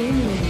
Green.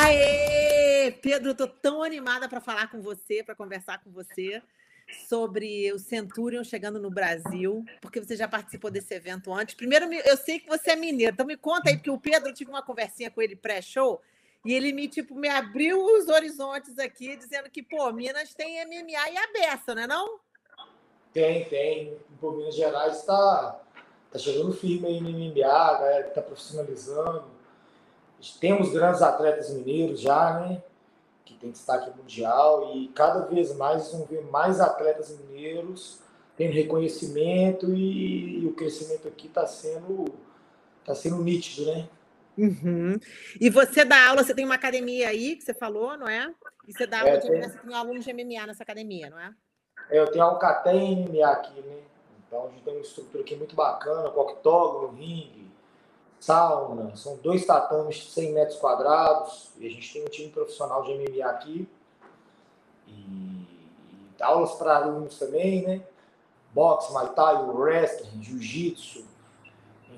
Aê! Pedro, eu tô tão animada para falar com você, para conversar com você sobre o Centurion chegando no Brasil, porque você já participou desse evento antes. Primeiro, eu sei que você é mineiro, então me conta aí, porque o Pedro, eu tive uma conversinha com ele pré-show, e ele me, tipo, me abriu os horizontes aqui, dizendo que, pô, Minas tem MMA e a beça, não é não? Tem, tem. Pô, Minas Gerais está tá chegando firme aí no MMA, a galera está profissionalizando. Temos grandes atletas mineiros já, né? Que tem destaque mundial e cada vez mais vão ver mais atletas mineiros tendo reconhecimento e, e o crescimento aqui está sendo, tá sendo nítido, né? Uhum. E você dá aula, você tem uma academia aí que você falou, não é? E você dá aula É, de tem. Você tem alunos de MMA nessa academia, não é? É, Eu tenho a Alcatem MMA aqui, né? Então a gente tem uma estrutura aqui muito bacana, com octógono, ringue, sauna, são dois tatames de 100 metros quadrados, e a gente tem um time profissional de MMA aqui. E, e aulas para alunos também, né? Boxe, Muay Thai, wrestling, jiu-jitsu.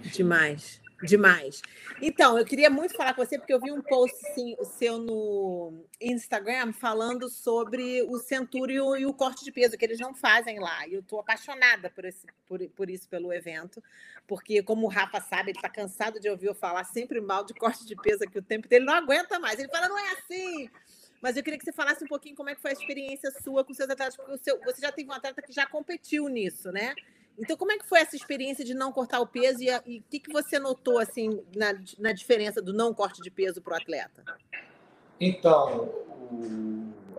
Demais, demais. Então, eu queria muito falar com você, porque eu vi um post assim, seu no Instagram falando sobre o Centurion e o corte de peso, que eles não fazem lá. E eu estou apaixonada por, esse, por, por isso, pelo evento, porque, como o Rafa sabe, ele está cansado de ouvir eu falar sempre mal de corte de peso aqui o tempo inteiro, ele não aguenta mais. Ele fala, não é assim. Mas eu queria que você falasse um pouquinho como é que foi a experiência sua com seus atletas, porque seu, você já teve um atleta que já competiu nisso, né? Então, como é que foi essa experiência de não cortar o peso e o que, que você notou assim na, na diferença do não corte de peso para o atleta? Então,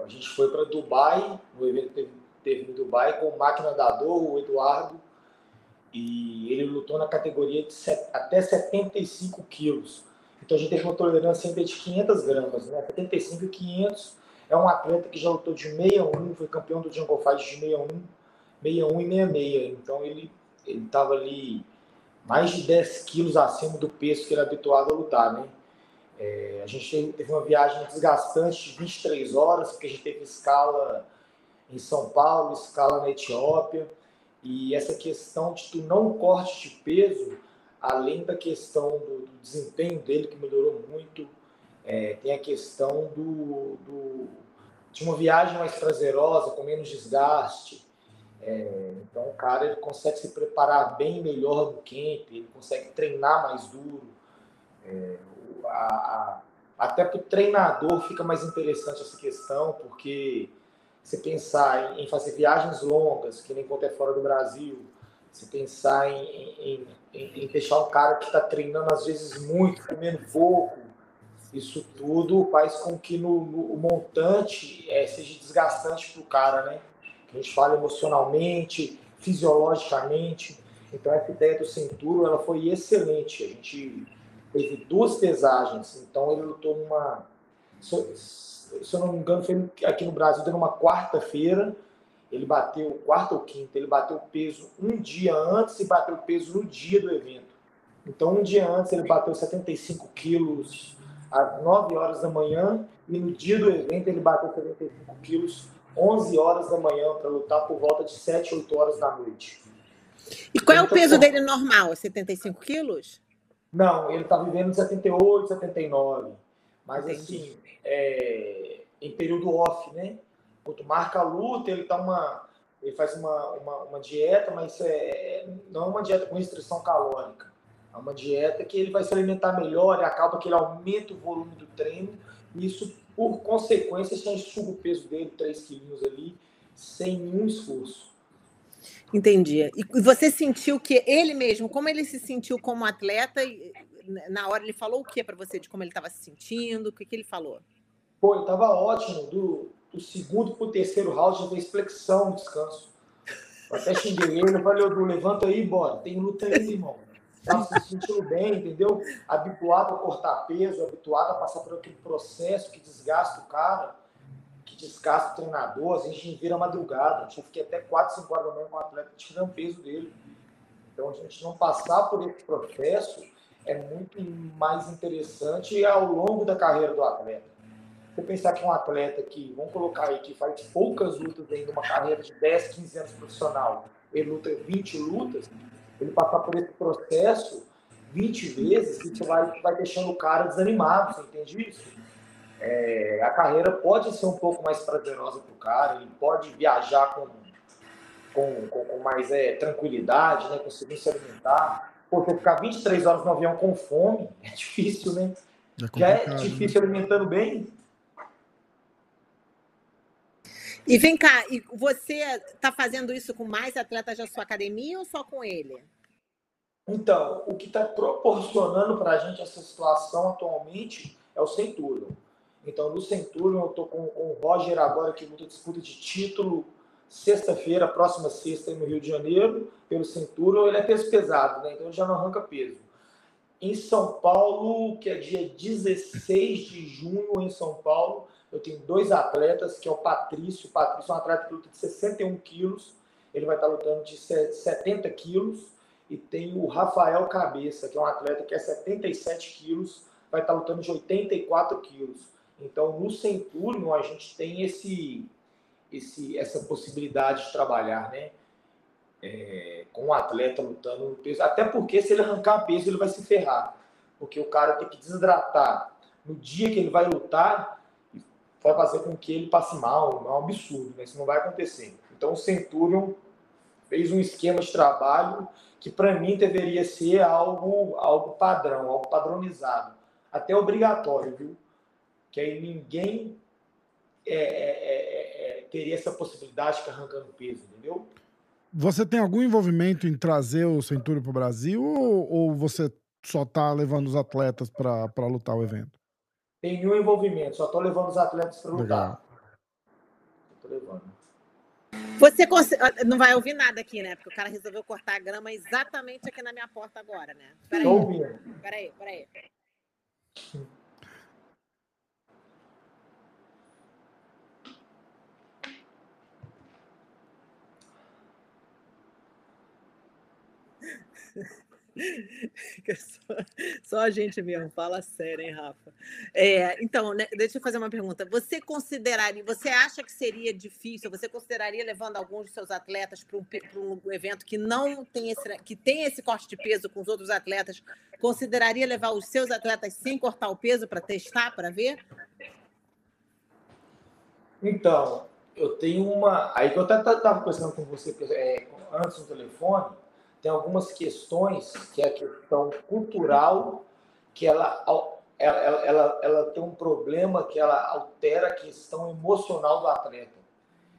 a gente foi para Dubai, o evento teve, teve em Dubai com o máquina da dor, o Eduardo, e ele lutou na categoria de set- até 75 quilos. Então a gente teve uma tolerância ainda de 500 gramas, né? 75 e 500. É um atleta que já lutou de 61, foi campeão do Jungle Fight de 61, 61 e 66. Então ele estava ali mais de 10 quilos acima do peso que ele é habituado a lutar, né? A gente teve- teve uma viagem desgastante de 23 horas, porque a gente teve escala em São Paulo, escala na Etiópia, e essa questão de tu não corte de peso, além da questão do, do desempenho dele, que melhorou muito, é, tem a questão do, do- de uma viagem mais prazerosa, com menos desgaste. É, então o cara ele consegue se preparar bem melhor no camp, ele consegue treinar mais duro. É, a- a- até para o treinador fica mais interessante essa questão, porque você pensar em, em fazer viagens longas, que nem quanto é fora do Brasil, você pensar em, em, em- deixar um cara que está treinando às vezes muito, comendo pouco, isso tudo faz com que no, no- o montante eh, seja desgastante para o cara, né? A gente fala emocionalmente, fisiologicamente. Então essa ideia do Centuro ela foi excelente. A gente teve duas pesagens, então ele lutou numa. Se, eu- não me engano, foi aqui no Brasil, deu numa quarta-feira. Ele bateu, quarta ou quinta, ele bateu peso um dia antes e bateu peso no dia do evento. Então, um dia antes, ele bateu 75 quilos às 9 horas da manhã e no dia do evento, ele bateu 75 quilos 11 horas da manhã para lutar por volta de 7, 8 horas da noite. E qual é o Então, peso dele normal? 75 quilos? Não, ele está vivendo de 78, 79. Mas assim, é, em período off, né? Quando marca a luta, ele tá uma. Ele faz uma, uma, uma dieta, mas é, não é uma dieta com restrição calórica. É uma dieta que ele vai se alimentar melhor e acaba que ele aumenta o volume do treino. E isso, por consequência, você enxuga o peso dele, 3 quilinhos ali, sem nenhum esforço. Entendi. E você sentiu que ele mesmo, como ele se sentiu como atleta, e, na hora ele falou o que para você de como ele estava se sentindo? O que, que ele falou? Pô, ele tava ótimo. Do, do segundo para o terceiro round já fez flexão descanso. Até xinguei ele, eu falei, Edu, levanta aí, bora. Tem luta aí, irmão. Tá se sentindo bem, entendeu? Habituado a cortar peso, habituado a passar por aquele processo que desgasta o cara, que desgasta o treinador. A gente vira madrugada. Eu fiquei até 4, 5 horas da manhã com o atleta tirando peso dele. Então, a gente não passar por esse processo é muito mais interessante ao longo da carreira do atleta. Você pensar que um atleta que, vamos colocar aí, que faz poucas lutas de uma carreira de 10, 15 anos profissional, ele luta 20 lutas, ele passar por esse processo 20 vezes, isso vai, vai deixando o cara desanimado, você entende isso? É, a carreira pode ser um pouco mais prazerosa para o cara, ele pode viajar com, com, com, com mais é, tranquilidade, né, conseguir se alimentar. Você ficar 23 horas no avião com fome é difícil, né? É Já é né? difícil né? alimentando bem, e vem cá, e você está fazendo isso com mais atletas da sua academia ou só com ele? Então, o que está proporcionando para a gente essa situação atualmente é o Centurion. Então, no Centurion, eu estou com, com, o Roger agora, que luta disputa de título sexta-feira, próxima sexta, no Rio de Janeiro, pelo Centurion. Ele é peso pesado, né? então ele já não arranca peso. Em São Paulo, que é dia 16 de junho, em São Paulo, eu tenho dois atletas, que é o Patrício. O Patrício é um atleta que luta de 61 quilos. Ele vai estar lutando de 70 quilos. E tem o Rafael Cabeça, que é um atleta que é 77 quilos. Vai estar lutando de 84 quilos. Então, no Centurion, a gente tem esse, esse, essa possibilidade de trabalhar, né? É, com o um atleta lutando no peso. Até porque, se ele arrancar peso, ele vai se ferrar. Porque o cara tem que desidratar no dia que ele vai lutar vai fazer com que ele passe mal, é um absurdo, né? isso não vai acontecer. Então o Centurion fez um esquema de trabalho que para mim deveria ser algo, algo padrão, algo padronizado, até obrigatório, viu? Que aí ninguém é, é, é, é teria essa possibilidade de ficar arrancando peso, entendeu? Você tem algum envolvimento em trazer o Centurion para o Brasil ou, ou você só está levando os atletas para lutar o evento? Tem nenhum envolvimento, só estou levando os atletas para lutar. Estou levando. Você ah, não vai ouvir nada aqui, né? Porque o cara resolveu cortar a grama exatamente aqui na minha porta agora, né? Peraí. Estou ouvindo. Peraí, peraí. só, só, a gente mesmo, fala sério, hein, Rafa? É, então, né, deixa eu fazer uma pergunta. Você consideraria, você acha que seria difícil, você consideraria levando alguns dos seus atletas para um, um, evento que não tem esse, que tem esse corte de peso com os outros atletas, consideraria levar os seus atletas sem cortar o peso para testar, para ver? Então, eu tenho uma. Aí que eu até estava conversando com você é, antes no telefone tem algumas questões que é a questão cultural, que ela, ela, ela, ela tem um problema que ela altera a questão emocional do atleta,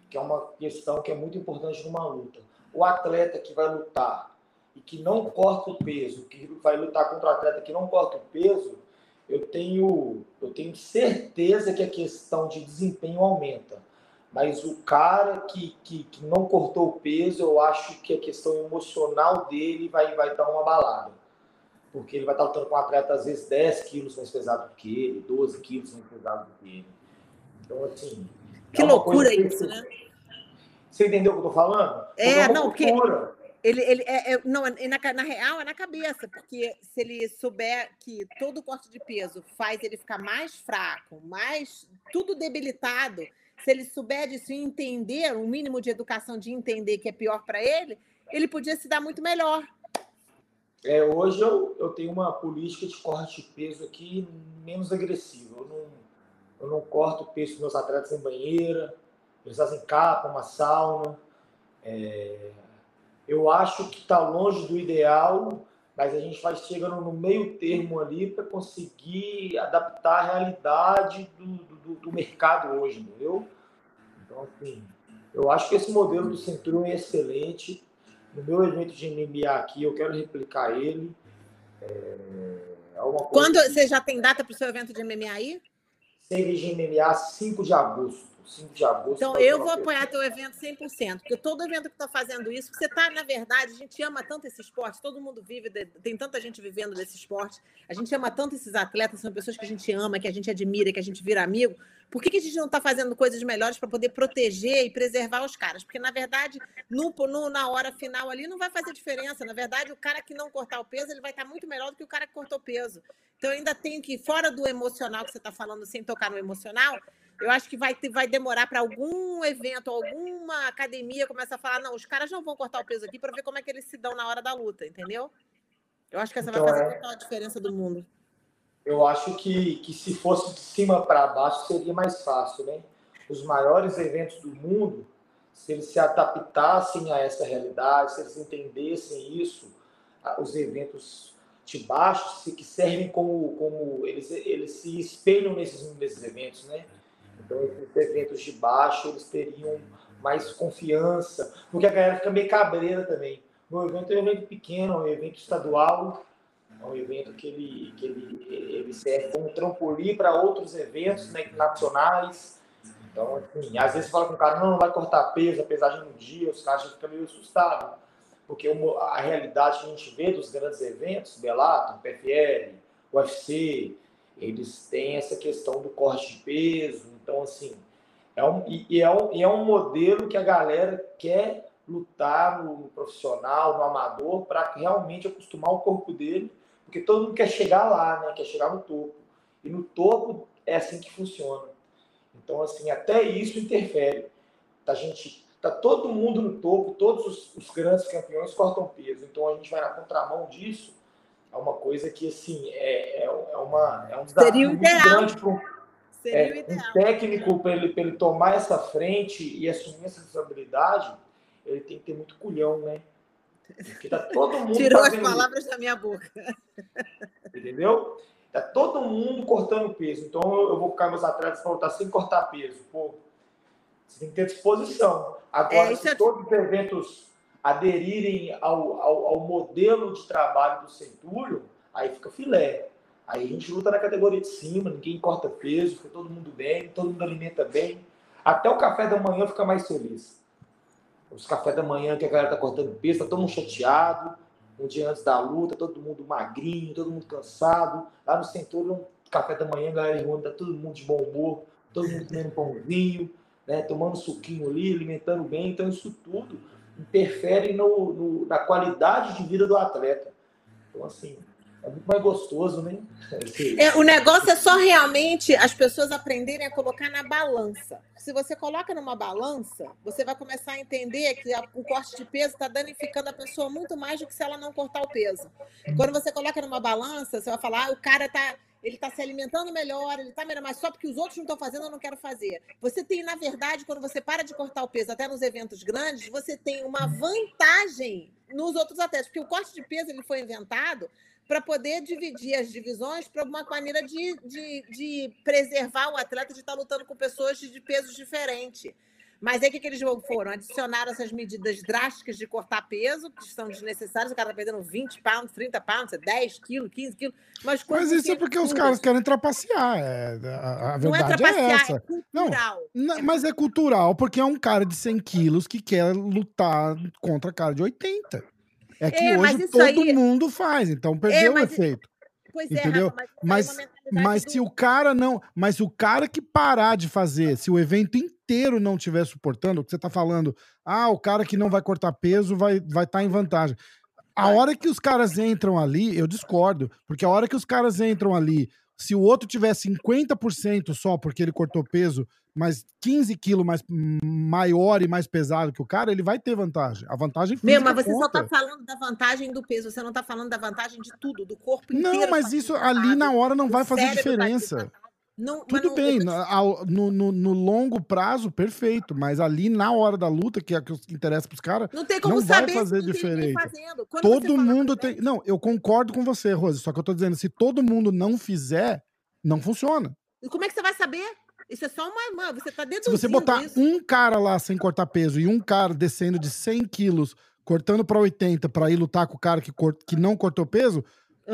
que é uma questão que é muito importante numa luta. O atleta que vai lutar e que não corta o peso, que vai lutar contra o atleta que não corta o peso, eu tenho, eu tenho certeza que a questão de desempenho aumenta mas o cara que, que, que, não cortou o peso, eu acho que a questão emocional dele vai, vai dar uma balada. Porque ele vai estar lutando com um atleta, às vezes, 10 quilos mais pesado do que ele, 12 quilos mais pesado do que ele. Então, assim. Que é loucura isso, né? Você entendeu o que eu tô falando? É, é não, porque. Ele, ele é, é não, é, na, na real é na cabeça, porque se ele souber que todo corte de peso faz ele ficar mais fraco, mais tudo debilitado, se ele souber disso e entender, um mínimo de educação de entender que é pior para ele, ele podia se dar muito melhor. É, hoje eu, eu tenho uma política de corte de peso aqui menos agressiva. Eu não, eu não corto peso dos meus atletas em banheira, eles fazem capa, uma sauna. É, eu acho que está longe do ideal, mas a gente vai chegando no meio termo ali para conseguir adaptar a realidade do, do, do, mercado hoje, entendeu? Então, assim, eu acho que esse modelo do Centurion é excelente. No meu evento de MMA aqui, eu quero replicar ele. É, é Quando que... você já tem data para o seu evento de MMA aí? De MMA 5 de agosto. 5 de agosto. Então, eu vou apoiar teu evento 100%, porque todo evento que está fazendo isso, você está, na verdade, a gente ama tanto esse esporte, todo mundo vive, tem tanta gente vivendo desse esporte, a gente ama tanto esses atletas, são pessoas que a gente ama, que a gente admira, que a gente vira amigo. Por que, que a gente não está fazendo coisas melhores para poder proteger e preservar os caras? Porque, na verdade, no, no, na hora final ali não vai fazer diferença. Na verdade, o cara que não cortar o peso, ele vai estar tá muito melhor do que o cara que cortou peso. Então, ainda tenho que, fora do emocional que você está falando, sem tocar no emocional, eu acho que vai, vai demorar para algum evento, alguma academia começar a falar: não, os caras não vão cortar o peso aqui para ver como é que eles se dão na hora da luta, entendeu? Eu acho que essa então, vai fazer é... total a diferença do mundo. Eu acho que, que se fosse de cima para baixo seria mais fácil, né? Os maiores eventos do mundo, se eles se adaptassem a essa realidade, se eles entendessem isso, os eventos de baixo, que servem como, como eles, eles se espelham nesses, nesses eventos, né? Então, esses eventos de baixo, eles teriam mais confiança, porque a galera fica meio cabreira também. O evento é um evento pequeno, é um evento estadual, é um evento que ele, que ele, ele serve como trampolim para outros eventos né, nacionais. Então, assim, às vezes você fala com o cara, não, não vai cortar peso, a pesagem no dia, os caras ficam meio assustados. Porque a realidade que a gente vê dos grandes eventos, Bellator, PFL, UFC, eles têm essa questão do corte de peso. Então, assim, é um, e, é um, e é um modelo que a galera quer lutar no, no profissional, no amador, para realmente acostumar o corpo dele, porque todo mundo quer chegar lá, né? quer chegar no topo. E no topo é assim que funciona. Então, assim, até isso interfere. A gente tá todo mundo no topo, todos os, os grandes campeões cortam peso. Então a gente vai na contramão disso é uma coisa que, assim, é, é, é, uma, é um desafio muito grande para um, é, um técnico, para ele, ele tomar essa frente e assumir essa responsabilidade, ele tem que ter muito culhão, né? Porque tá todo mundo. Tirou as palavras da minha boca. Entendeu? Tá todo mundo cortando peso. Então eu, vou ficar meus atletas para lutar sem cortar peso. Pô, você tem que ter disposição. Agora, é, se é... todos os eventos aderirem ao, ao, ao, modelo de trabalho do Centúrio, aí fica filé. Aí a gente luta na categoria de cima, ninguém corta peso, fica todo mundo bem, todo mundo alimenta bem. Até o café da manhã fica mais feliz. Os cafés da manhã que a galera tá cortando peso, tá todo mundo chateado. Um dia antes da luta, todo mundo magrinho, todo mundo cansado. Lá no Centúrio, café da manhã, a galera reúne, tá todo mundo de bom humor, todo mundo comendo pãozinho, né, tomando suquinho ali, alimentando bem. Então, isso tudo interfere no, no, na qualidade de vida do atleta. Então, assim, é muito mais gostoso, né? É, o negócio é só realmente as pessoas aprenderem a colocar na balança. Se você coloca numa balança, você vai começar a entender que a, o corte de peso está danificando a pessoa muito mais do que se ela não cortar o peso. Quando você coloca numa balança, você vai falar, ah, o cara está ele está se alimentando melhor, ele está melhor, mas só porque os outros não estão fazendo, eu não quero fazer. Você tem, na verdade, quando você para de cortar o peso, até nos eventos grandes, você tem uma vantagem nos outros atletas, porque o corte de peso ele foi inventado para poder dividir as divisões para uma maneira de, de, de, preservar o atleta de estar tá lutando com pessoas de, de pesos diferentes. Mas aí o que, que eles foram? Adicionaram essas medidas drásticas de cortar peso, que são desnecessárias. O cara está perdendo 20 pounds, 30 pounds, 10 quilos, 15 quilos. Mas, mas isso é porque os caras querem trapacear. É, a, a verdade não é, é essa. É cultural. Não, é mas é cultural porque é um cara de 100 quilos que quer lutar contra cara de 80. É que é, hoje todo aí... mundo faz, então perdeu é, o efeito. Pois é, entendeu? Rafa, mas, mas, mas do... se o cara não, mas o cara que parar de fazer, se o evento inteiro não estiver suportando, o que você está falando, ah, o cara que não vai cortar peso vai vai estar tá em vantagem. A hora que os caras entram ali, eu discordo, porque a hora que os caras entram ali, se o outro tiver 50% só porque ele cortou peso, mas 15 quilos mais maior e mais pesado que o cara, ele vai ter vantagem. A vantagem Meu, mas você conta. só tá falando da vantagem do peso, você não tá falando da vantagem de tudo, do corpo inteiro. Não, mas isso ali na hora não vai fazer diferença. Não, Tudo não, bem, no, no, no, longo prazo, perfeito, mas ali na hora da luta, que é o que interessa para os caras, não, tem como não vai fazer diferença. Todo mundo tem. Não, eu concordo com você, Rose, só que eu tô dizendo, se todo mundo não fizer, não funciona. E como é que você vai saber? Isso é só uma. Você tá deduzindo. Se você botar isso. um cara lá sem cortar peso e um cara descendo de 100 quilos, cortando para 80 para ir lutar com o cara que, cort... que não cortou peso,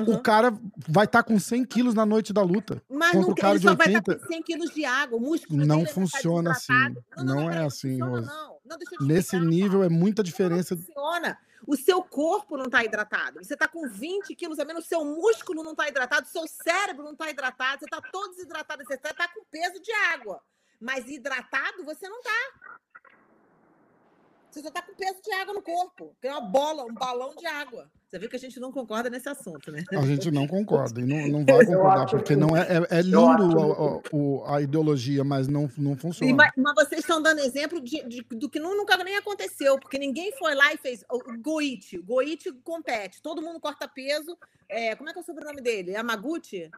Uhum. O cara vai estar tá com 100 quilos na noite da luta. Mas não, o cara ele só 80... vai estar tá com 100 quilos de água. O músculo não funciona assim. Não, não, não, é assim, Rose. Nesse nível é muita diferença. Não funciona. O seu corpo não está hidratado. Você está com 20 quilos a menos, o seu músculo não está hidratado, o seu cérebro não está hidratado, você está todo desidratado, você está com peso de água. Mas hidratado você não está. Você só está com peso de água no corpo. Tem uma bola, um balão de água. Você viu que a gente não concorda nesse assunto, né? A gente não concorda e não, não vai concordar, porque não é, é, é lindo a, a, a, ideologia, mas não, não funciona. Mas, mas, vocês estão dando exemplo de, de, do que nunca nem aconteceu, porque ninguém foi lá e fez. O Goichi, Goichi compete, todo mundo corta peso. É, como é que é o sobrenome dele? Yamaguchi?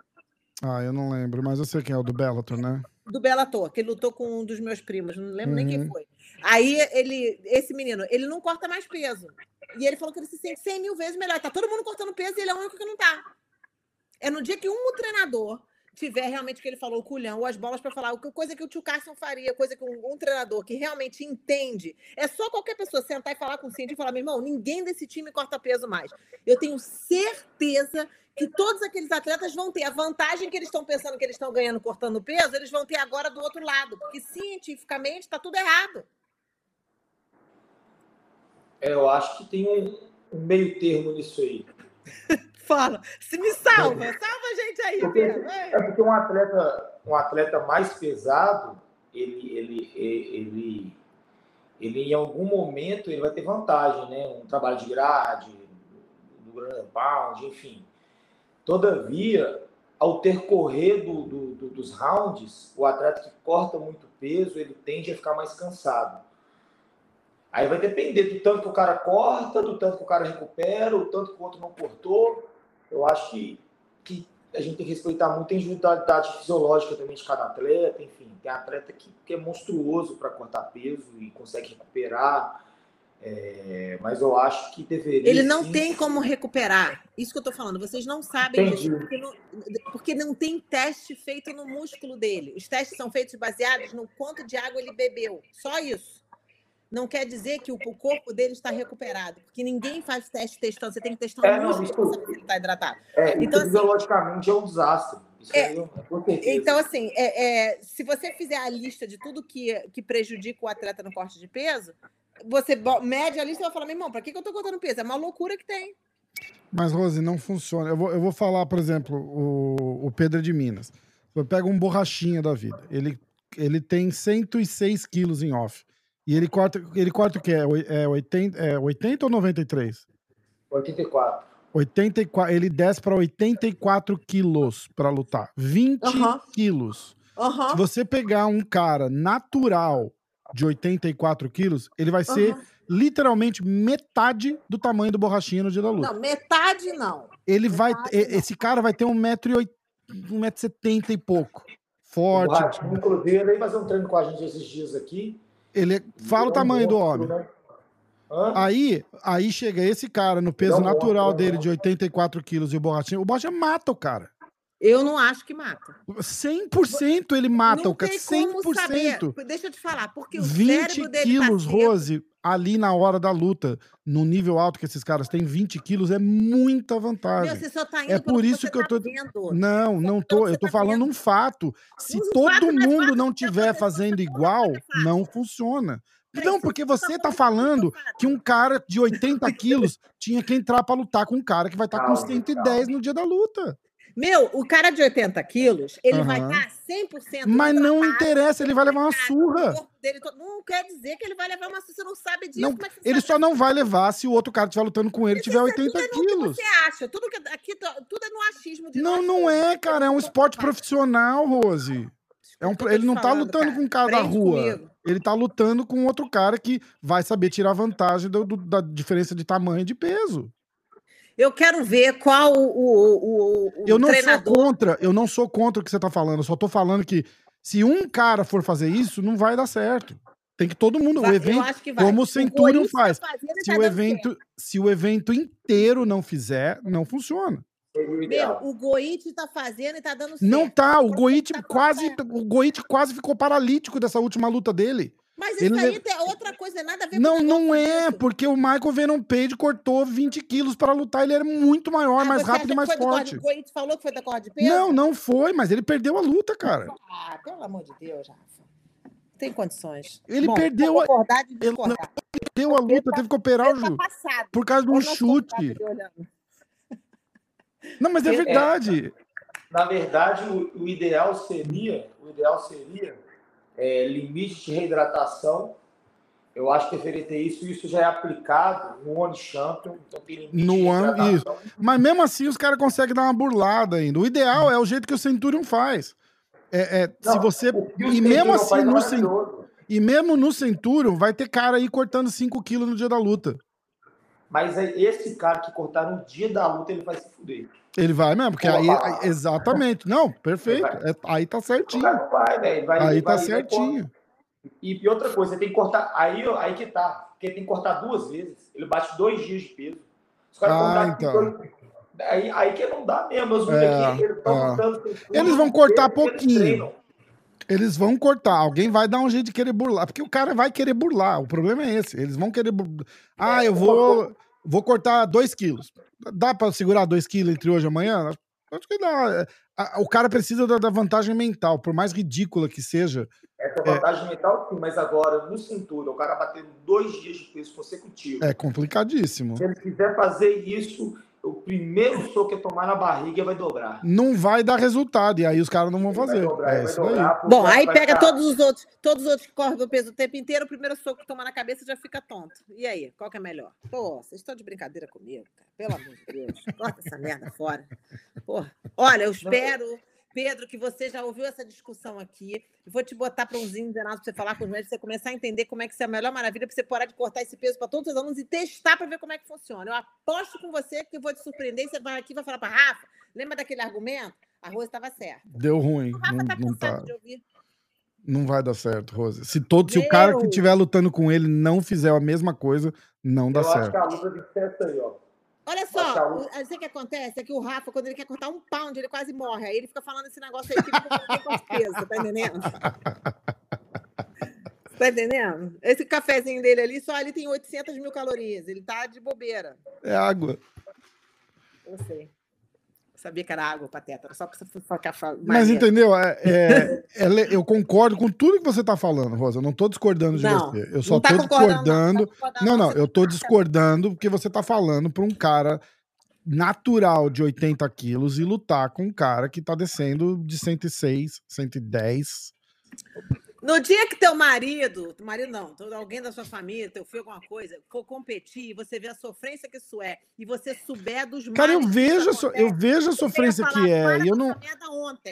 Ah, eu não lembro, mas eu sei quem é o do Bellator, né? Do Bellator, que ele lutou com um dos meus primos, não lembro uhum. nem quem uhum. foi. Aí ele, esse menino, ele não corta mais peso. E ele falou que ele se sente 100 mil vezes melhor. Tá todo mundo cortando peso e ele é o único que não tá. É no dia que um treinador tiver realmente o que ele falou, o culhão, ou as bolas para falar, coisa que o tio Carson faria, coisa que um, um, treinador que realmente entende. É só qualquer pessoa sentar e falar com o Cindy e falar: meu irmão, ninguém desse time corta peso mais. Eu tenho certeza que todos aqueles atletas vão ter a vantagem que eles estão pensando que eles estão ganhando cortando peso, eles vão ter agora do outro lado, porque cientificamente está tudo errado. É, eu acho que tem um, um meio termo nisso aí. Fala, se me salva, salva a gente aí, porque, É porque um atleta, um atleta mais pesado, ele, ele, ele, ele, em algum momento ele vai ter vantagem, né? Um trabalho de grade, do ground pound, enfim. Todavia, ao percorrer do, do, do, dos rounds, o atleta que corta muito peso, ele tende a ficar mais cansado. Aí vai depender do tanto que o cara corta, do tanto que o cara recupera, o tanto que o outro não cortou. Eu acho que, que a gente tem que respeitar muito a individualidade fisiológica também de cada atleta. Enfim, tem atleta que, que é monstruoso para cortar peso e consegue recuperar. É, mas eu acho que deveria. Ele não sim. tem como recuperar. Isso que eu estou falando. Vocês não sabem disso, porque não, porque não tem teste feito no músculo dele. Os testes são feitos baseados no quanto de água ele bebeu. Só isso não quer dizer que o, corpo dele está recuperado, porque ninguém faz teste testando, você tem que testar é, um músculo para saber se ele está hidratado. É, então, assim, biologicamente é um desastre. É, então, assim, é, é, se você fizer a lista de tudo que, que prejudica o atleta no corte de peso, você mede a lista e vai falar, meu irmão, para que, que eu estou contando peso? É uma loucura que tem. Mas, Rose, não funciona. Eu vou, eu vou falar, por exemplo, o, o Pedro de Minas. Eu pego um borrachinha da vida. Ele, ele tem 106 quilos em off. E ele corta, ele corta o quê? É 80, é 80 ou 93? 84. 84, ele desce para 84 quilos para lutar. 20 quilos. Se você pegar um cara natural de 84 quilos, ele vai ser literalmente metade do tamanho do borrachinho no dia da luta. Não, metade não. Ele metade vai. Não. Esse cara vai ter 1,70m e pouco. Forte. inclusive, ele veio fazer um treino com a gente esses dias aqui. Ele fala o tamanho do homem. Né? Aí, aí chega esse cara no peso natural dele de 84 quilos e o borrachinha. O borrachinha mata o cara. Eu não acho que mata. 100% ele mata não o cara. 100%. Deixa eu te falar, porque o 20 tá quilos, tá Rose, ali na hora da luta, no nível alto que esses caras têm, 20 quilos é muita vantagem. Meu, você só tá indo é por isso que, eu tô. Tá não, não tô. Eu tô tá falando vendo. um fato. Se um todo fato mundo não estiver fazendo igual, não funciona. Não, porque você tá falando que um cara de 80 quilos tinha que entrar para lutar com um cara que vai estar tá com 110 no dia da luta. Meu, o cara de 80 quilos, ele uhum. vai estar 100% Mas não interessa, ele vai levar uma surra. Não quer dizer que ele vai levar uma surra, você não sabe disso. Não, é ele só não vai levar se o outro cara estiver lutando com ele e tiver 80 é quilos. você acha, tudo, que, aqui, tudo é no achismo de Não, não é, cara, é um esporte profissional, Rose. É um, ele não tá lutando cara. com um cara da rua. Comigo. Ele tá lutando com outro cara que vai saber tirar vantagem do, do, da diferença de tamanho e de peso. Eu quero ver qual o, o, o eu não treinador... sou contra, eu não sou contra o que você está falando. Eu só estou falando que se um cara for fazer isso, não vai dar certo. Tem que todo mundo, vai, o evento, como o Centurion faz. Tá se o evento, se o evento inteiro não fizer, não funciona. Meu, o Goit tá fazendo e tá dando certo. Não tá, o Goit tá quase, o Goit quase ficou paralítico dessa última luta dele. Mas isso Ele... aí é outra coisa não é nada a ver não, com Não, não é, porque o Michael Venom Page cortou 20 quilos para lutar, ele era muito maior, ah, mais rápido e mais forte. Corda, tu falou que foi da corda de peso? Não, não foi, mas ele perdeu a luta, cara. Ah, pelo amor de Deus, Rafa. Tem condições. Ele Bom, perdeu a... ele perdeu a luta, teve que operar o tá por causa de um chute. Não, mas é verdade. Na verdade, o, o ideal seria, o ideal seria é, limite de reidratação. Eu acho que deveria ter isso. Isso já é aplicado no One Champion. Então tem limite no ano, isso. Mas mesmo assim, os caras conseguem dar uma burlada ainda. O ideal é o jeito que o Centurion faz. É, é Não, se você. E mesmo assim, no Centurion. E mesmo no Centurion, vai ter cara aí cortando 5 quilos no dia da luta. Mas esse cara que cortar no dia da luta, ele vai se fuder. Ele vai mesmo, porque aí. Exatamente. Não, perfeito. É, aí tá certinho. Vai, vai, aí tá certinho. E, e, outra coisa, tem que cortar. Aí, aí que tá. Porque tem que cortar duas vezes. Ele bate dois dias de peso. Os caras ah, então. Dois, aí, aí que não dá mesmo. Os é, aqui, eles, é. eles vão cortar pouquinho. Eles, eles vão cortar. Alguém vai dar um jeito de querer burlar. Porque o cara vai querer burlar. O problema é esse. Eles vão querer. Burlar. Ah, eu vou, vou cortar dois quilos. Dá para segurar 2 quilos entre hoje e amanhã? Acho que dá. O cara precisa da vantagem mental, por mais ridícula que seja. Essa vantagem é... mental, sim, mas agora no cintura, o cara batendo dois dias de peso consecutivo. É complicadíssimo. Se ele quiser fazer isso, o primeiro soco que tomar na barriga vai dobrar. Não vai dar resultado, e aí os caras não vão fazer. Dobrar, é isso aí. Bom, aí pega ficar... todos os outros, todos os outros que correm do peso o tempo inteiro, o primeiro soco que tomar na cabeça já fica tonto. E aí, qual que é melhor? Pô, vocês estão de brincadeira comigo, cara. Pelo amor de Deus. Corta essa merda fora. Porra. Olha, eu espero. Pedro, que você já ouviu essa discussão aqui. Eu vou te botar para uns internados para você falar com os médicos, você começar a entender como é que isso é a melhor maravilha para você parar de cortar esse peso para todos os alunos e testar para ver como é que funciona. Eu aposto com você que eu vou te surpreender. Você vai aqui e vai falar para Rafa, lembra daquele argumento? A Rose estava certa. Deu ruim. O Rafa não, tá não tá. Não vai dar certo, Rose. Se todo, se o cara que estiver lutando com ele não fizer a mesma coisa, não dá eu certo. Eu acho que a luta de certo aí, ó. Olha só, o, sabe o que acontece? É que o Rafa, quando ele quer cortar um pound, ele quase morre. Aí ele fica falando esse negócio aí que ele não com certeza, tá entendendo? tá entendendo? Esse cafezinho dele ali, só ali tem 800 mil calorias. Ele tá de bobeira. É água. Eu sei. Sabia que era água, Pateta. Só para você ficar falando. Mas entendeu? É, é, é, eu concordo com tudo que você está falando, Rosa. Eu não estou discordando de não, você. Eu só estou tá discordando. Não, tá não, não, eu estou discordando porque você está falando para um cara natural de 80 quilos e lutar com um cara que está descendo de 106, 110. No dia que teu marido, teu marido não, alguém da sua família, teu filho, alguma coisa, for competir, você vê a sofrência que isso é, e você souber dos Cara, eu vejo, so, eu vejo a sofrência que é. Eu não...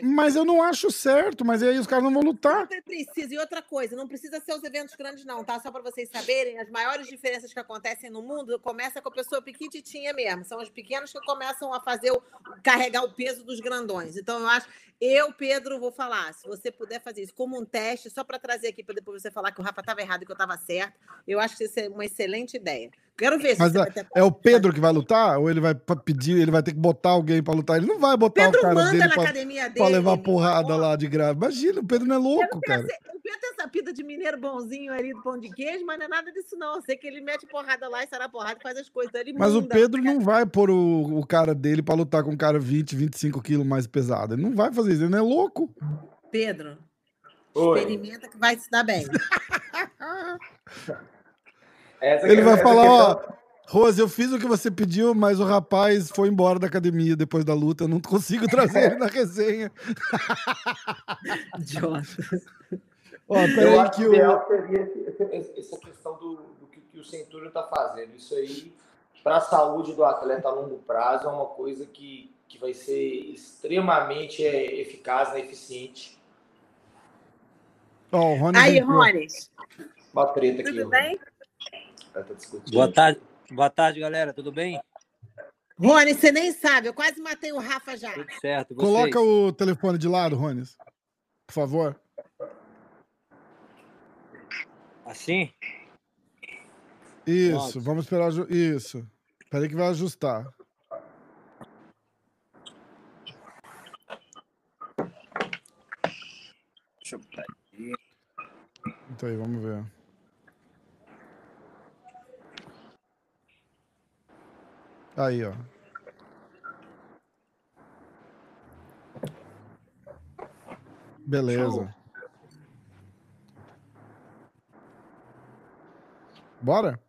Mas eu não acho certo, mas aí os caras não vão lutar. Não precisa. E outra coisa, não precisa ser os eventos grandes, não, tá? Só para vocês saberem, as maiores diferenças que acontecem no mundo começa com a pessoa pequititinha mesmo. São os pequenos que começam a fazer o, carregar o peso dos grandões. Então, eu acho. Eu, Pedro, vou falar, se você puder fazer isso como um teste, só para trazer aqui, para depois você falar que o Rafa estava errado e que eu estava certo, eu acho que isso é uma excelente ideia. Quero ver se Mas é, é o Pedro que vai lutar? Ou ele vai pedir, ele vai ter que botar alguém para lutar? Ele não vai botar Pedro o cara dele para levar porrada lá de grave. Imagina, o Pedro não é louco, cara. o Pedro tem essa pita de mineiro bonzinho ali do pão de queijo, mas não é nada disso, não. Eu sei que ele mete porrada lá e será porrada e faz as coisas. Ele mas o Pedro não vai pôr o, o cara dele para lutar com um cara 20, 25 quilos mais pesado. Ele não vai fazer isso, ele não é louco. Pedro, Oi. experimenta que vai se dar bem. ele vai falar, ó, Rose, eu fiz o que você pediu, mas o rapaz foi embora da academia depois da luta. Eu não consigo trazer ele na resenha. Idiota. Ó, eu acho que o ideal seria essa questão do, do que, que, o Centurion está fazendo. Isso aí, para a saúde do atleta a longo prazo, é uma coisa que, que vai ser extremamente é, eficaz, né, eficiente. Oh, Aí, Rony. Uma treta aqui. Tudo bem? Tá Boa tarde, boa tarde, galera. Tudo bem? Rony, você nem sabe, eu quase matei o Rafa já. Tudo certo. Vocês? Coloca o telefone de lado, Rony, por favor. Assim? Isso, Pronto. vamos esperar. Isso. Espera que vai ajustar. Deixa eu botar. Senta aí, vamos ver. Aí, ó. Beleza. Show. Bora?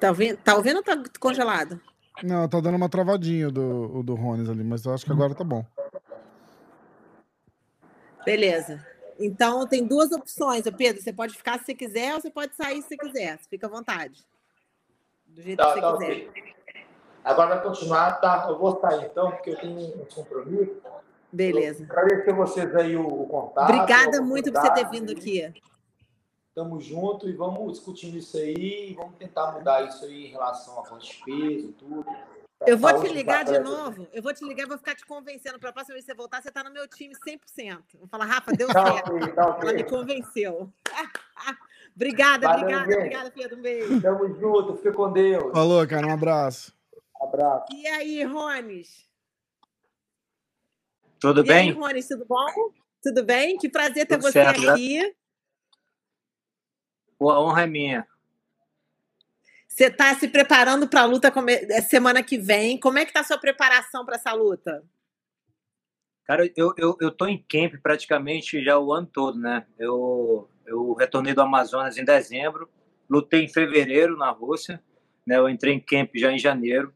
Tá ouvindo, tá ouvindo ou tá congelado? Não, tá dando uma travadinha do, do Rones ali, mas eu acho que agora tá bom. Beleza. Então tem duas opções, Pedro. Você pode ficar se você quiser ou você pode sair se você quiser. Fica à vontade. Do jeito tá, que você tá, quiser. Okay. Agora vai continuar, tá? Eu vou sair então, porque eu tenho um compromisso. Beleza. agradecer vocês aí o, o contato. Obrigada muito por você ter vindo aqui. Tamo junto e vamos discutindo isso aí, vamos tentar mudar isso aí em relação a fonte de peso, tudo. Eu vou te ligar de novo. Eu vou te ligar, vou ficar te convencendo. Para a próxima vez que você voltar, você está no meu time 100%. Vou falar, Rafa, deu tá certo. Okay, tá okay. Ela me convenceu. obrigada, Valeu, obrigada, gente. obrigada, Pedro. Um beijo. Tamo junto, fica com Deus. Falou, cara, um abraço. Abraço. E aí, Rones? Tudo e bem? E aí, Rones, tudo bom? Tudo bem? Que prazer ter tudo você certo, aqui. A honra é minha. Você está se preparando para a luta é, semana que vem. Como é que está a sua preparação para essa luta? Cara, eu, eu, eu tô em camp praticamente já o ano todo, né? Eu, eu retornei do Amazonas em dezembro, lutei em fevereiro na Rússia, né? Eu entrei em camp já em janeiro.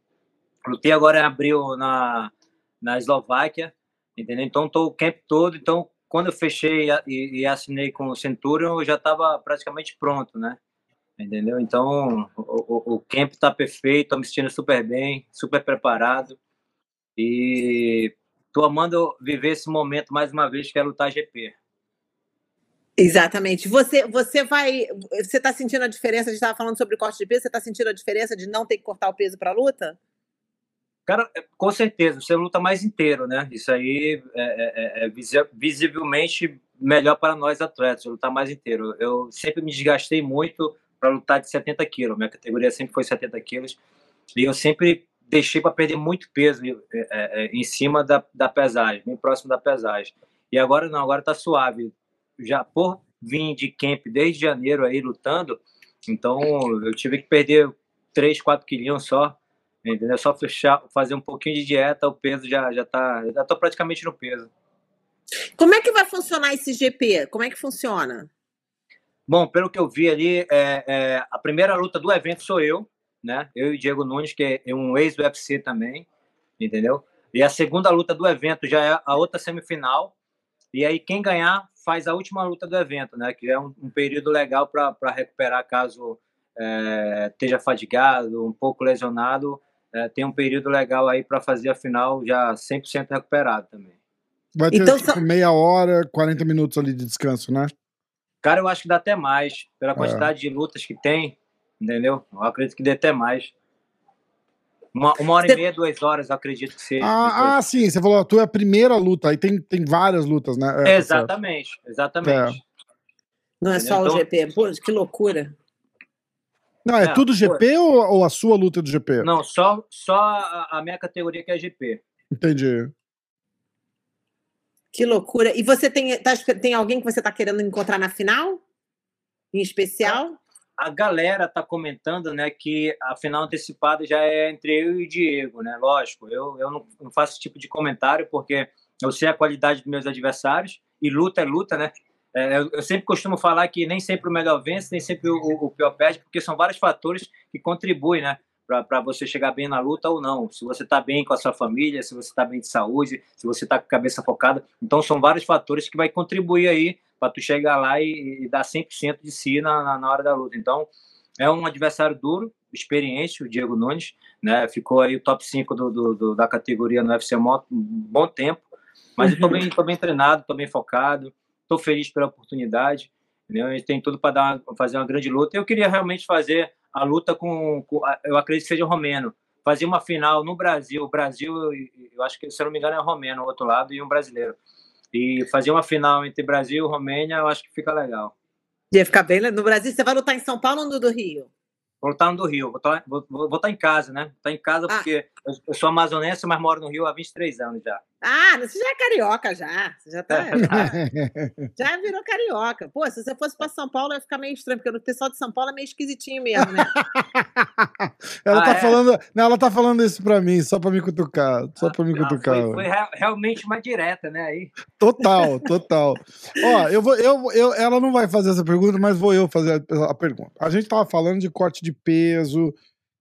Lutei agora em abril na, na Eslováquia, entendeu? Então tô o camp todo, então quando eu fechei e, e assinei com o Centurion, eu já estava praticamente pronto, né? Entendeu? Então, o, o, o camp está perfeito, estou me sentindo super bem, super preparado. E estou amando viver esse momento mais uma vez, que é lutar GP. Exatamente. Você, você vai. Você está sentindo a diferença? A gente estava falando sobre corte de peso. Você está sentindo a diferença de não ter que cortar o peso para a luta? Cara, é, com certeza, você luta mais inteiro, né? Isso aí é, é, é, é visivelmente melhor para nós atletas, lutar mais inteiro. Eu sempre me desgastei muito para lutar de 70 quilos, minha categoria sempre foi 70 quilos, e eu sempre deixei para perder muito peso é, em cima da, da pesagem, bem próximo da pesagem. E agora não, agora tá suave. Já por vir de camp desde janeiro aí lutando, então eu tive que perder 3, 4 quilinhos só Entendeu? Só fechar, fazer um pouquinho de dieta, o peso já, já tá. Já tô praticamente no peso. Como é que vai funcionar esse GP? Como é que funciona? Bom, pelo que eu vi ali, é, é, a primeira luta do evento sou eu, né? Eu e Diego Nunes, que é um ex-UFC também, entendeu? E a segunda luta do evento já é a outra semifinal. E aí, quem ganhar faz a última luta do evento, né? Que é um, um período legal para recuperar caso é, esteja fadigado, um pouco lesionado é, tem um período legal aí para fazer a final já 100% recuperado também. Vai ter então, tipo, meia hora, 40 minutos ali de descanso, né? Cara, eu acho que dá até mais, pela é. quantidade é. de lutas que tem, entendeu? Eu acredito que dê até mais. Uma, uma hora você... e meia, duas horas, eu acredito que seja. Ah, ah, sim, você falou, a tua é a primeira luta, aí tem, tem várias lutas, né? É, exatamente, exatamente. É. Não é só então, o GP, pô, que loucura. Não, é, é tudo GP ou, ou, a sua luta do GP? Não, só, só a, a minha categoria que é GP. Entendi. Que loucura. E você tem, tá, tem alguém que você está querendo encontrar na final? Em especial? A, a galera tá comentando, né, que a final antecipada já é entre eu e o Diego, né? Lógico, eu, eu não, não faço esse tipo de comentário porque eu sei a qualidade dos meus adversários e luta é luta, né? É, eu sempre costumo falar que nem sempre o melhor vence, nem sempre o, o pior perde, porque são vários fatores que contribuem, né? Para você chegar bem na luta ou não. Se você está bem com a sua família, se você está bem de saúde, se você está com a cabeça focada. Então, são vários fatores que vai contribuir aí para tu chegar lá e, e dar 100% de si na, na, na hora da luta. Então, é um adversário duro, experiente, o Diego Nunes, né? Ficou aí o top 5 do, do, do da categoria no UFC um bom tempo. Mas eu tô bem, bem treinado, tô bem focado estou feliz pela oportunidade. Entendeu? A gente tem tudo para fazer uma grande luta. Eu queria realmente fazer a luta com, com, eu acredito que seja o romeno. Fazer uma final no Brasil. O Brasil, eu acho que, se eu não me engano, é romeno, o outro lado, e um brasileiro. E fazer uma final entre Brasil e Romênia, eu acho que fica legal. Ia ficar bem no Brasil. Você vai lutar em São Paulo ou no do Rio? Vou lutar no do Rio. Vou estar, vou, vou estar em casa, né? Estar em casa ah. porque eu, eu sou amazonense, mas moro no Rio há 23 anos já. Ah, você já é carioca já. Você já tá. Já, já virou carioca. Pô, se você fosse para São Paulo, ia ficar meio estranho, porque o pessoal de São Paulo é meio esquisitinho mesmo, né? ela, ah, tá é? falando, não, ela tá falando isso para mim, só para me cutucar. Só para me ah, cutucar. Foi, foi, realmente uma direta, né? Aí. Total, total. Ó, eu vou, eu, eu, ela não vai fazer essa pergunta, mas vou eu fazer a, a pergunta. A gente tava falando de corte de peso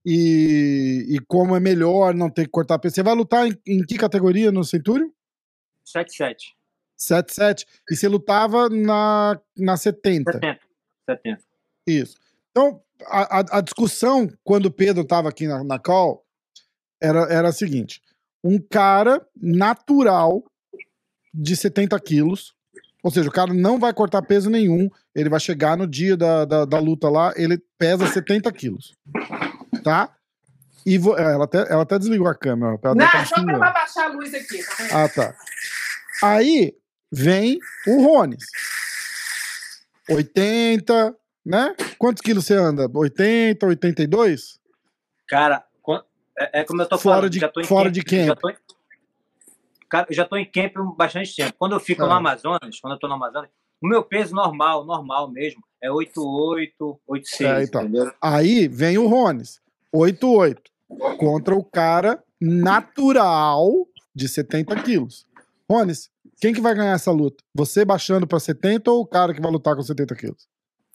e, e como é melhor não ter que cortar peso. Você vai lutar em, em que categoria no Centúrio? 7-7. 7-7. E você lutava na, na 70. 70. 70. Isso. Então, a, a, a discussão, quando o Pedro estava aqui na, na call, era, era a seguinte: um cara natural de 70 quilos, ou seja, o cara não vai cortar peso nenhum, ele vai chegar no dia da, da, da luta lá, ele pesa 70 quilos tá? E vo... É, ela, até, ela até desligou a câmera. Ela Não, só pra baixar a luz aqui. Tá ah, tá. Aí vem o Rones. 80, né? Quantos quilos você anda? 80, 82? Cara, é, é como eu tô fora falando. De, já tô em fora camp, de camp. Já tô em, cara, eu já tô em camp há bastante tempo. Quando eu fico ah. no Amazonas, quando eu tô no Amazonas, o meu peso normal, normal mesmo, é 88, 86, é, então. entendeu? Aí vem o Rones. 8-8 contra o cara natural de 70 quilos. Rones, quem que vai ganhar essa luta? Você baixando para 70 ou o cara que vai lutar com 70 quilos?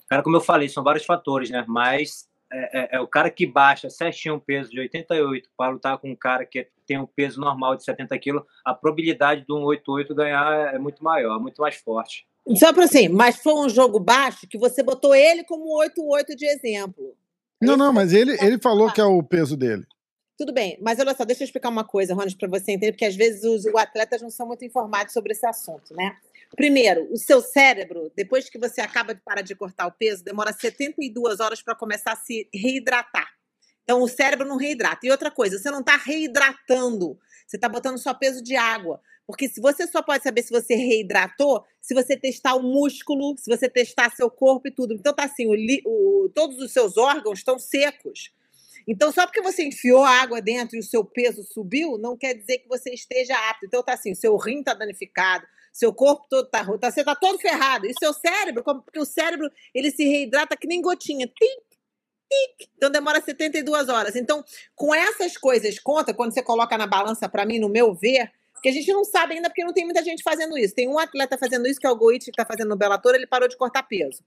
Cara, como eu falei, são vários fatores, né? Mas é, é, é o cara que baixa certinho o peso de 88 para lutar com um cara que tem um peso normal de 70 quilos, a probabilidade de um 88 ganhar é muito maior, muito mais forte. Só para assim, mas foi um jogo baixo que você botou ele como 8-8 de exemplo. Não, não, mas ele, ele falou que é o peso dele. Tudo bem, mas olha só, deixa eu explicar uma coisa, Rones, para você entender, porque às vezes os, os atletas não são muito informados sobre esse assunto, né? Primeiro, o seu cérebro, depois que você acaba de parar de cortar o peso, demora 72 horas para começar a se reidratar. Então, o cérebro não reidrata. E outra coisa, você não está reidratando, você está botando só peso de água. Porque se você só pode saber se você reidratou, se você testar o músculo, se você testar seu corpo e tudo. Então tá assim, o, o, todos os seus órgãos estão secos. Então, só porque você enfiou água dentro e o seu peso subiu, não quer dizer que você esteja apto. Então, tá assim, seu rim tá danificado, seu corpo todo tá, tá você tá todo ferrado. E seu cérebro, porque o cérebro, ele se reidrata que nem gotinha. Tic. Então, demora 72 horas. Então, com essas coisas, conta, quando você coloca na balança, para mim, no meu ver, porque a gente não sabe ainda, porque não tem muita gente fazendo isso. Tem um atleta fazendo isso, que é o Goit, que está fazendo no Bellator, ele parou de cortar peso.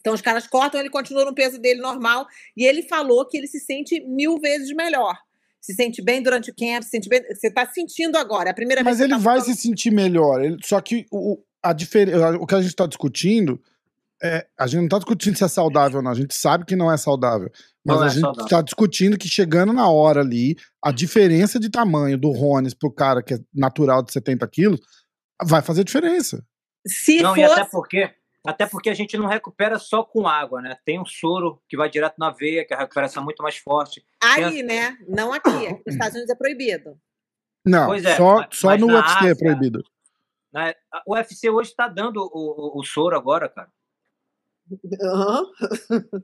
Então os caras cortam, ele continua no peso dele normal. E ele falou que ele se sente mil vezes melhor. Se sente bem durante o camp, se sente bem. Você está sentindo agora. É a primeira Mas vez ele tá vai falando... se sentir melhor. Ele... Só que o, a difer... o que a gente está discutindo é, a gente não está discutindo se é saudável ou não, a gente sabe que não é saudável. Mas não a é gente está discutindo que chegando na hora ali, a diferença de tamanho do Rones pro cara que é natural de 70 quilos vai fazer diferença. Se não, fosse... e até porque, até porque a gente não recupera só com água, né? Tem um soro que vai direto na veia, que a recuperação é muito mais forte. Aí, né? Não aqui. Nos Estados Unidos é proibido. Não, é, só, mas, só mas no UFC é Ásia, é proibido. Né? O UFC hoje está dando o, o, o soro agora, cara. Uhum.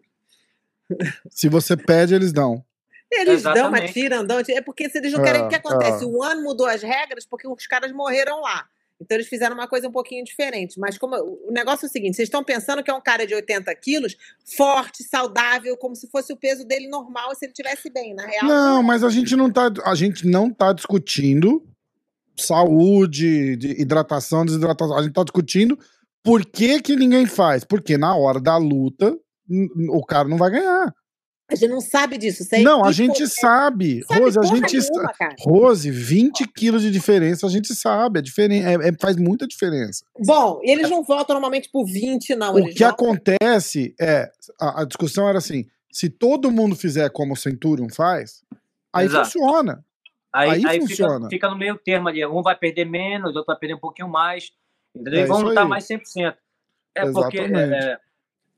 Se você pede, eles dão. Eles Exatamente. dão, mas tiram, dão. É porque se eles não querem, o que é, acontece? É. O ano mudou as regras porque os caras morreram lá. Então eles fizeram uma coisa um pouquinho diferente. Mas como o negócio é o seguinte: vocês estão pensando que é um cara de 80 quilos, forte, saudável, como se fosse o peso dele normal se ele tivesse bem, na real. Não, mas a gente não tá, a gente não tá discutindo saúde, de hidratação, desidratação. A gente tá discutindo por que, que ninguém faz? Porque na hora da luta, o cara não vai ganhar. A gente não sabe disso. Isso não, a gente sabe. sabe. Rose, a gente. Nenhuma, Rose, 20 quilos de diferença, a gente sabe. É diferente, é, é, faz muita diferença. Bom, eles não votam normalmente por 20, não. O que acontece é. A, a, discussão era assim: se todo mundo fizer como o Centurion faz, aí Exato. funciona. Aí, aí, aí funciona. Fica, fica, no meio termo ali. Um vai perder menos, outro vai perder um pouquinho mais. Entendeu? É e vão lutar mais 100%. É Exatamente. porque é,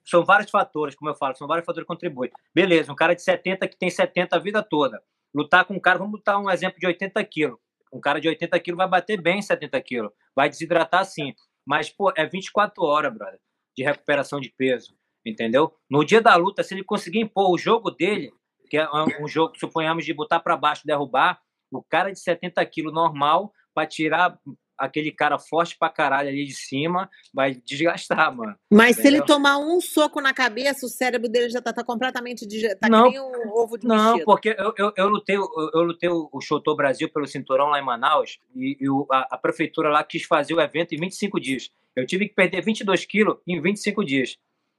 são vários fatores, como eu falo, são vários fatores que contribuem. Beleza, um cara de 70 que tem 70 a vida toda. Lutar com um cara, vamos botar um exemplo de 80 quilos. Um cara de 80 quilos vai bater bem 70 quilos. Vai desidratar sim. Mas, pô, é 24 horas, brother, de recuperação de peso. Entendeu? No dia da luta, se ele conseguir impor o jogo dele, que é um jogo, suponhamos, de botar para baixo, derrubar, o cara de 70 quilos normal para tirar aquele cara forte pra caralho ali de cima, vai desgastar, mano. Mas Entendeu? se ele tomar um soco na cabeça, o cérebro dele já tá, tá completamente tá não, um ovo de Não, mexido. porque eu, eu, eu, lutei, eu, eu lutei o Chotô Brasil pelo cinturão lá em Manaus e, e a, a, prefeitura lá quis fazer o evento em 25 dias. Eu tive que perder 22 quilos em 25 dias,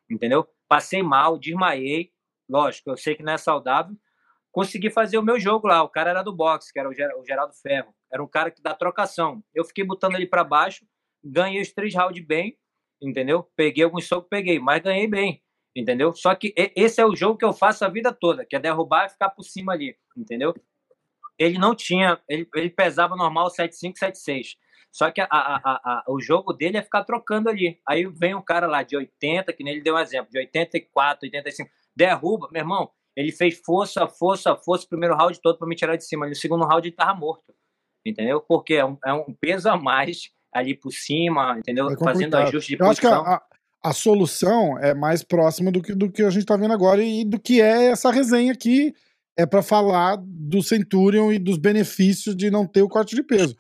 entendeu? Passei mal, desmaiei, lógico, eu sei que não é saudável, consegui fazer o meu jogo lá. O cara era do boxe, que era o Geraldo Ferro. Era um cara que dá trocação. Eu fiquei botando ele para baixo, ganhei os três rounds bem, entendeu? Peguei alguns socos, peguei, mas ganhei bem, entendeu? Só que esse é o jogo que eu faço a vida toda, que é derrubar e ficar por cima ali, entendeu? Ele não tinha, ele, ele pesava normal 7,5, 7,6. Só que a, a, a, o jogo dele é ficar trocando ali. Aí vem um cara lá de 80, que nem ele deu um exemplo, de 84, 85, derruba, meu irmão, ele fez força, força, força o primeiro round todo para me tirar de cima. No segundo round ele tava morto entendeu? Porque é um, é um peso a mais ali por cima, entendeu? É Fazendo ajuste de Eu posição. acho que a, a, solução é mais próxima do que, do que a gente está vendo agora e do que é essa resenha aqui é para falar do Centurion e dos benefícios de não ter o corte de peso.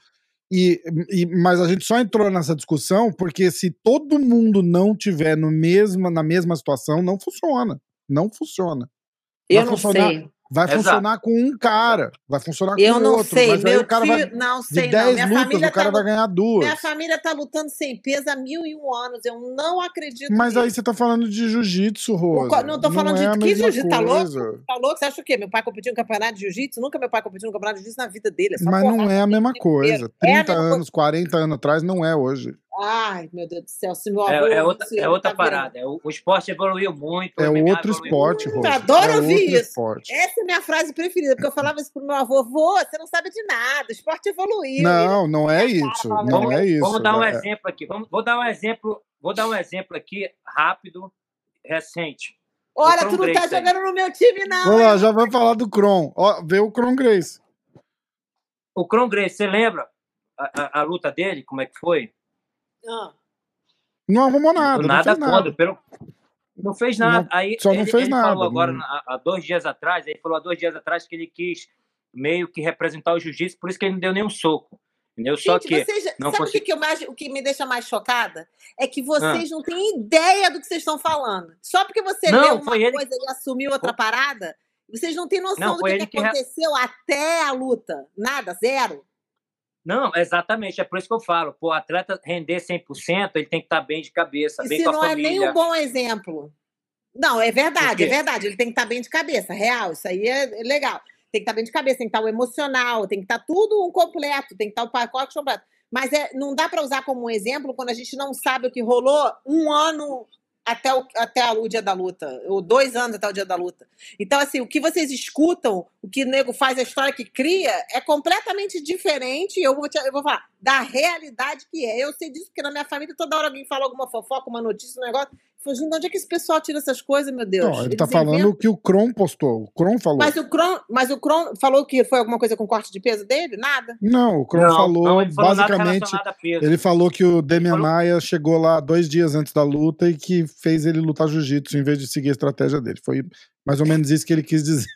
E, e, mas a gente só entrou nessa discussão porque se todo mundo não tiver no mesma, na mesma situação, não funciona. Não funciona. Eu não sei. Vai Exato. funcionar com um cara, vai funcionar com eu não outro. Sei, mas meu o cara filho, vai, não sei, de 10 não. lutas, o cara tá, vai ganhar duas. Minha família tá lutando sem peso há mil e um anos, eu não acredito Mas aí você tá falando de jiu-jitsu, Rosa. Não tô falando não de é que jiu-jitsu, tá louco? Tá louco? Você acha o quê? Meu pai competiu no campeonato de jiu-jitsu? Nunca meu pai competiu no campeonato de jiu-jitsu na vida dele. É mas não é a mesma coisa. 30 é anos, coisa. 40 anos atrás não é hoje. Ai, meu Deus do céu, se meu avô, é, é outra, é outra tá parada. É, o, o, esporte evoluiu muito. É outro esporte, Rô. Adoro é ouvir isso. Esporte. Essa é a minha frase preferida, porque eu falava isso pro meu avô: vô, você não sabe de nada, o esporte evoluiu. Não, não é isso. Não vamos, é isso. Vamos dar um é. exemplo aqui. Vamos, vou dar um exemplo, vou dar um exemplo aqui rápido, recente. Olha, tu não tá Grace tá jogando aí. no meu time, não. Vamos lá, já vai falar do Kron. Ó, vê o Kron Grace. O Kron Grace, você lembra a, a, a luta dele? Como é que foi? Ah. Não arrumou nada. Nada não nada. Pelo... Não fez nada. Não, aí, só não ele, fez ele nada. falou agora, há dois dias atrás, ele falou há dois dias atrás que ele quis meio que representar o jiu-jitsu, por isso que ele não deu nenhum soco. Entendeu? Gente, Só que. Vocês, não sabe o que, eu mais, o que me deixa mais chocada? É que vocês ah. não têm ideia do que vocês estão falando. Só porque você não, leu uma coisa ele... e assumiu outra parada, vocês não têm noção não, do que, que aconteceu que... até a luta. Nada, zero. Não, exatamente. É por isso que eu falo. Pô, o atleta render 100%, ele tem que estar bem de cabeça, e bem se com a não família. é nem um bom exemplo. Não, é verdade, é verdade. Ele tem que estar bem de cabeça, real. Isso aí é legal. Tem que estar bem de cabeça, tem que estar o emocional, tem que estar tudo um completo, tem que estar o pacote completo. Mas é, não dá para usar como um exemplo quando a gente não sabe o que rolou um ano até o, até o dia da luta, ou dois anos até o dia da luta. Então, assim, o que vocês escutam, o que o nego faz, a história que cria, é completamente diferente, eu vou, te, eu vou falar, da realidade que é. Eu sei disso porque na minha família toda hora alguém fala alguma fofoca, uma notícia, um negócio. Falei, de onde é que esse pessoal tira essas coisas, meu Deus? Não, ele Eles tá falando o que o Kron postou. O Kron falou. Mas o Kron, mas o Kron falou que foi alguma coisa com corte de peso dele? Nada? Não, o Kron falou, não, ele falou basicamente. Ele falou que o Demian falou... Maia chegou lá dois dias antes da luta e que fez ele lutar jiu-jitsu em vez de seguir a estratégia dele. Foi mais ou menos isso que ele quis dizer.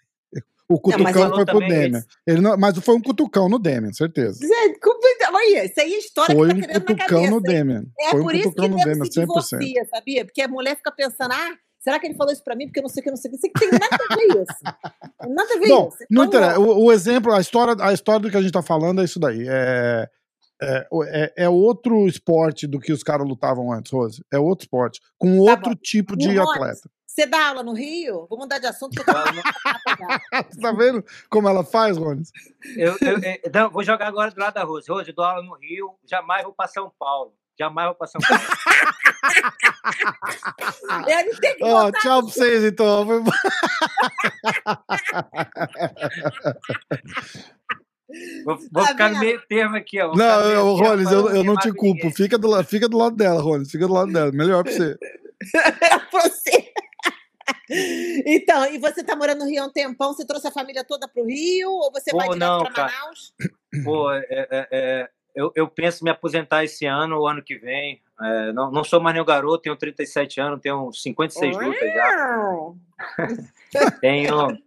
O cutucão não, foi pro Demian. Ele não, mas foi um cutucão no Demian, certeza. Olha, isso aí é história foi que tá um cutucão no Demian. É foi por um isso que no Demian, se divorcia, sabia? Porque a mulher fica pensando, ah, será que ele falou isso pra mim? Porque eu não sei o que, não sei o que. Isso tem nada a ver isso. Nada a ver Bom, isso. Não interessa. O, o, exemplo, a história, a história do que a gente tá falando é isso daí. É, é, é, é outro esporte do que os caras lutavam antes, Rose. É outro esporte. Com tá outro bom. tipo de atleta. Você dá aula no Rio? Vou mudar de assunto. Você tá vendo como ela faz, Rones? Eu, eu, eu, não, vou jogar agora do lado da Rose. Rose, eu dou aula no Rio, jamais vou para São Paulo. Jamais vou para São Paulo. oh, tchau pra vocês, então. Vou, vou ficar no meio termo aqui, ó. não, Rollins, eu, eu não te culpo. Fica do, fica do lado dela, Rollins. Fica do lado dela. Melhor pra você. você. Então, e você tá morando no Rio há um tempão? Você trouxe a família toda pro Rio ou você Pô, vai direto pra Manaus? Pô, é, é, é, eu, eu penso me aposentar esse ano ou ano que vem. É, não, não sou mais nenhum garoto, tenho 37 anos, tenho 56 lutas já. tenho,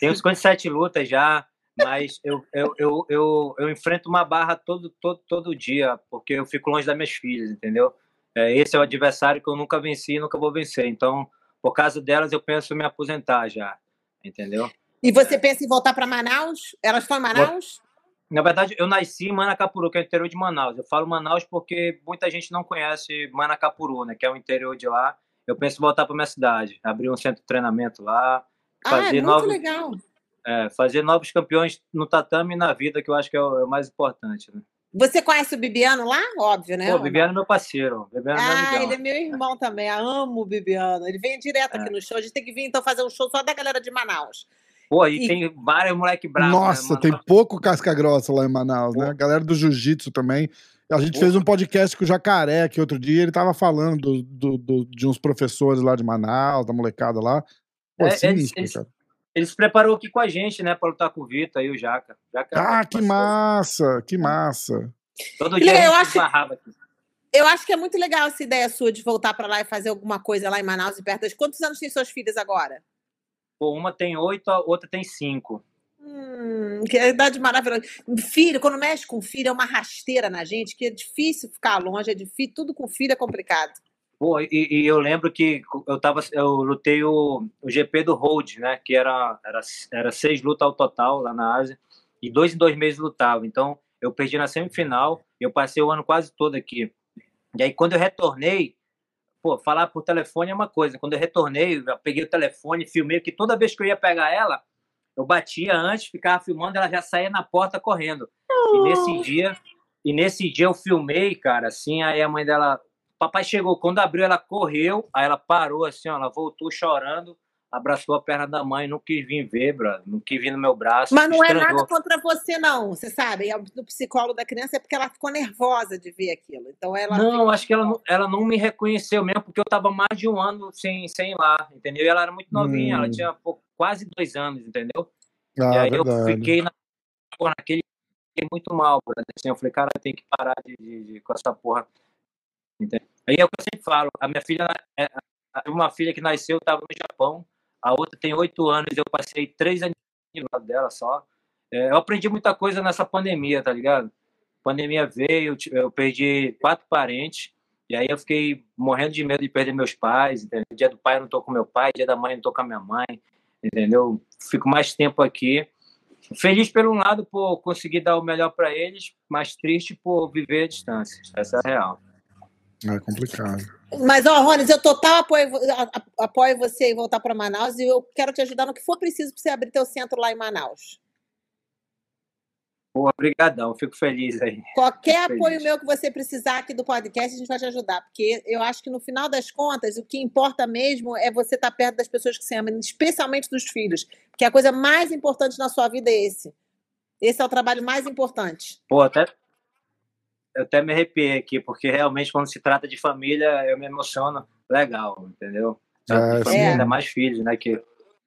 tenho 57 lutas já. Mas eu, eu, eu, eu, eu enfrento uma barra todo, todo, todo dia, porque eu fico longe das minhas filhas, entendeu? É, esse é o adversário que eu nunca venci e nunca vou vencer. Então, por causa delas, eu penso em me aposentar já, entendeu? E você pensa em voltar para Manaus? Elas estão em Manaus? Na verdade, eu nasci em Manacapuru, que é o interior de Manaus. Eu falo Manaus porque muita gente não conhece Manacapuru, né, que é o interior de lá. Eu penso em voltar para minha cidade, abrir um centro de treinamento lá, fazer ah, é muito novos, legal. É, fazer novos campeões no tatame e na vida, que eu acho que é o, é o mais importante. Né? Você conhece o Bibiano lá? Óbvio, né? Pô, o Bibiano é meu parceiro. Bibiano é ah, é ele é meu irmão também. Eu amo o Bibiano. Ele vem direto aqui é. no show. A gente tem que vir então fazer um show só da galera de Manaus. Pô, e, e... tem vários moleque bravos. Né, Nossa, né, tem pouco casca grossa lá em Manaus, Pô. né? A galera do jiu-jitsu também. A gente Pô. fez um podcast com o Jacaré aqui outro dia, ele tava falando do, do, do, de uns professores lá de Manaus, da molecada lá. Pô, é, sinistro, eles, cara. Ele se preparou aqui com a gente, né, para lutar com o Vitor e o Jaca. Jaca ah, que massa, que massa. Todo dia eu acho, aqui. Eu acho que é muito legal essa ideia sua de voltar para lá e fazer alguma coisa lá em Manaus e perto das. Quantos anos tem suas filhas agora? Pô, uma tem oito, a outra tem cinco. Hum, que é idade maravilhosa. Filho, quando mexe com filho, é uma rasteira na gente, que é difícil ficar longe, é difícil, tudo com filho é complicado. Pô, e, e eu lembro que eu tava, eu lutei o, o GP do Road, né? Que era, era, era seis lutas ao total lá na Ásia, e dois em dois meses lutava. Então, eu perdi na semifinal, eu passei o ano quase todo aqui. E aí, quando eu retornei, pô, falar por telefone é uma coisa. Quando eu retornei, eu peguei o telefone, filmei, que toda vez que eu ia pegar ela, eu batia antes, ficava filmando, ela já saía na porta correndo. E nesse dia, e nesse dia eu filmei, cara, assim, aí a mãe dela, papai chegou, quando abriu ela correu, aí ela parou assim, ó, ela voltou chorando abraçou a perna da mãe, não quis vir ver, brother, não quis vir no meu braço. Mas não estranhou. é nada contra você, não, você sabe? Do psicólogo da criança é porque ela ficou nervosa de ver aquilo. Então ela. Não, acho que ela, não, ela não me reconheceu mesmo, porque eu estava mais de um ano sem, sem ir lá, entendeu? E ela era muito novinha, hum. ela tinha quase dois anos, entendeu? Ah, e aí verdade. eu fiquei na, naquele fiquei muito mal, brother. Assim, eu falei, cara, tem que parar de, de, de, com essa porra. Entendeu? Aí é o que eu sempre falo, a minha filha, é, uma filha que nasceu, estava no Japão, a outra tem oito anos, eu passei três anos do lado dela só. É, eu aprendi muita coisa nessa pandemia, tá ligado? A pandemia veio, eu perdi quatro parentes, e aí eu fiquei morrendo de medo de perder meus pais, entendeu? Dia do pai eu não tô com meu pai, dia da mãe eu não tô com a minha mãe, entendeu? Fico mais tempo aqui. Feliz pelo um lado por conseguir dar o melhor para eles, mas triste por viver à distância. Essa é a real. É complicado. Mas, ó, Rones, eu total apoio, apoio você em voltar para Manaus e eu quero te ajudar no que for preciso para você abrir teu centro lá em Manaus. Obrigadão, fico feliz aí. Qualquer fico apoio feliz. meu que você precisar aqui do podcast, a gente vai te ajudar, porque eu acho que no final das contas, o que importa mesmo é você estar perto das pessoas que você ama, especialmente dos filhos, porque a coisa mais importante na sua vida é esse. Esse é o trabalho mais importante. Pô, até, eu até me arrepiei aqui, porque realmente quando se trata de família, eu me emociono legal, entendeu? É, família, ainda mais filhos, né? Que,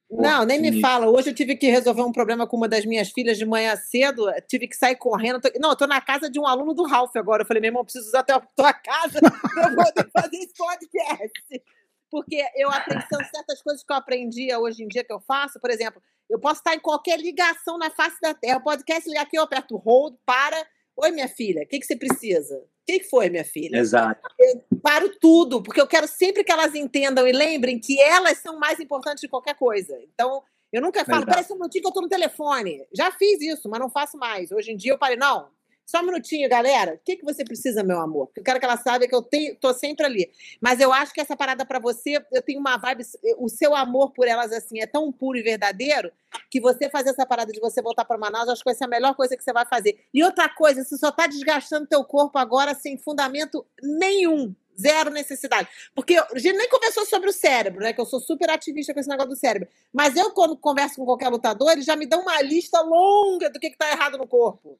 não, nem me fala. Hoje eu tive que resolver um problema com uma das minhas filhas de manhã cedo. Tive que sair correndo. Não, eu tô na casa de um aluno do Ralph agora. Eu falei, meu irmão, preciso usar a tua casa para poder fazer esse podcast. Porque eu aprendi, são certas coisas que eu aprendi hoje em dia que eu faço. Por exemplo, eu posso estar em qualquer ligação na face da Terra. O podcast ligar aqui, eu aperto hold, para, Oi, minha filha, o que, que você precisa? O que, que foi, minha filha? Exato. Eu paro tudo, porque eu quero sempre que elas entendam e lembrem que elas são mais importantes de qualquer coisa. Então, eu nunca falo, parece um minutinho que eu tô no telefone. Já fiz isso, mas não faço mais. Hoje em dia eu parei, não, só um minutinho, galera. O que, que você precisa, meu amor? Porque eu quero que ela saiba que eu tenho, tô sempre ali. Mas eu acho que essa parada para você, eu tenho uma vibe. O seu amor por elas, assim, é tão puro e verdadeiro que você fazer essa parada de você voltar para Manaus, acho que vai ser a melhor coisa que você vai fazer. E outra coisa, você só tá desgastando teu corpo agora sem fundamento nenhum. Zero necessidade. Porque a gente nem conversou sobre o cérebro, né? Que eu sou super ativista com esse negócio do cérebro. Mas eu, quando converso com qualquer lutador, eles já me dão uma lista longa do que, que tá errado no corpo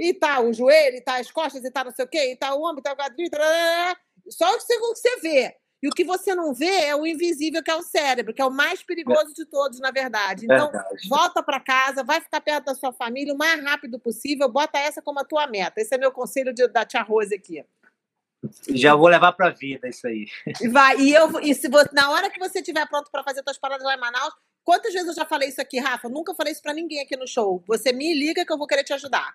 e tá o joelho, e tá as costas, e tá não sei o quê, e tá o ombro, e tá o quadril, tá... só o que você vê. E o que você não vê é o invisível, que é o cérebro, que é o mais perigoso de todos, na verdade. Então, verdade. volta para casa, vai ficar perto da sua família o mais rápido possível, bota essa como a tua meta. Esse é meu conselho de, da tia Rose aqui. Já vou levar para a vida isso aí. Vai. E, eu, e se você, na hora que você estiver pronto para fazer suas paradas lá em Manaus, quantas vezes eu já falei isso aqui, Rafa? nunca falei isso para ninguém aqui no show. Você me liga que eu vou querer te ajudar.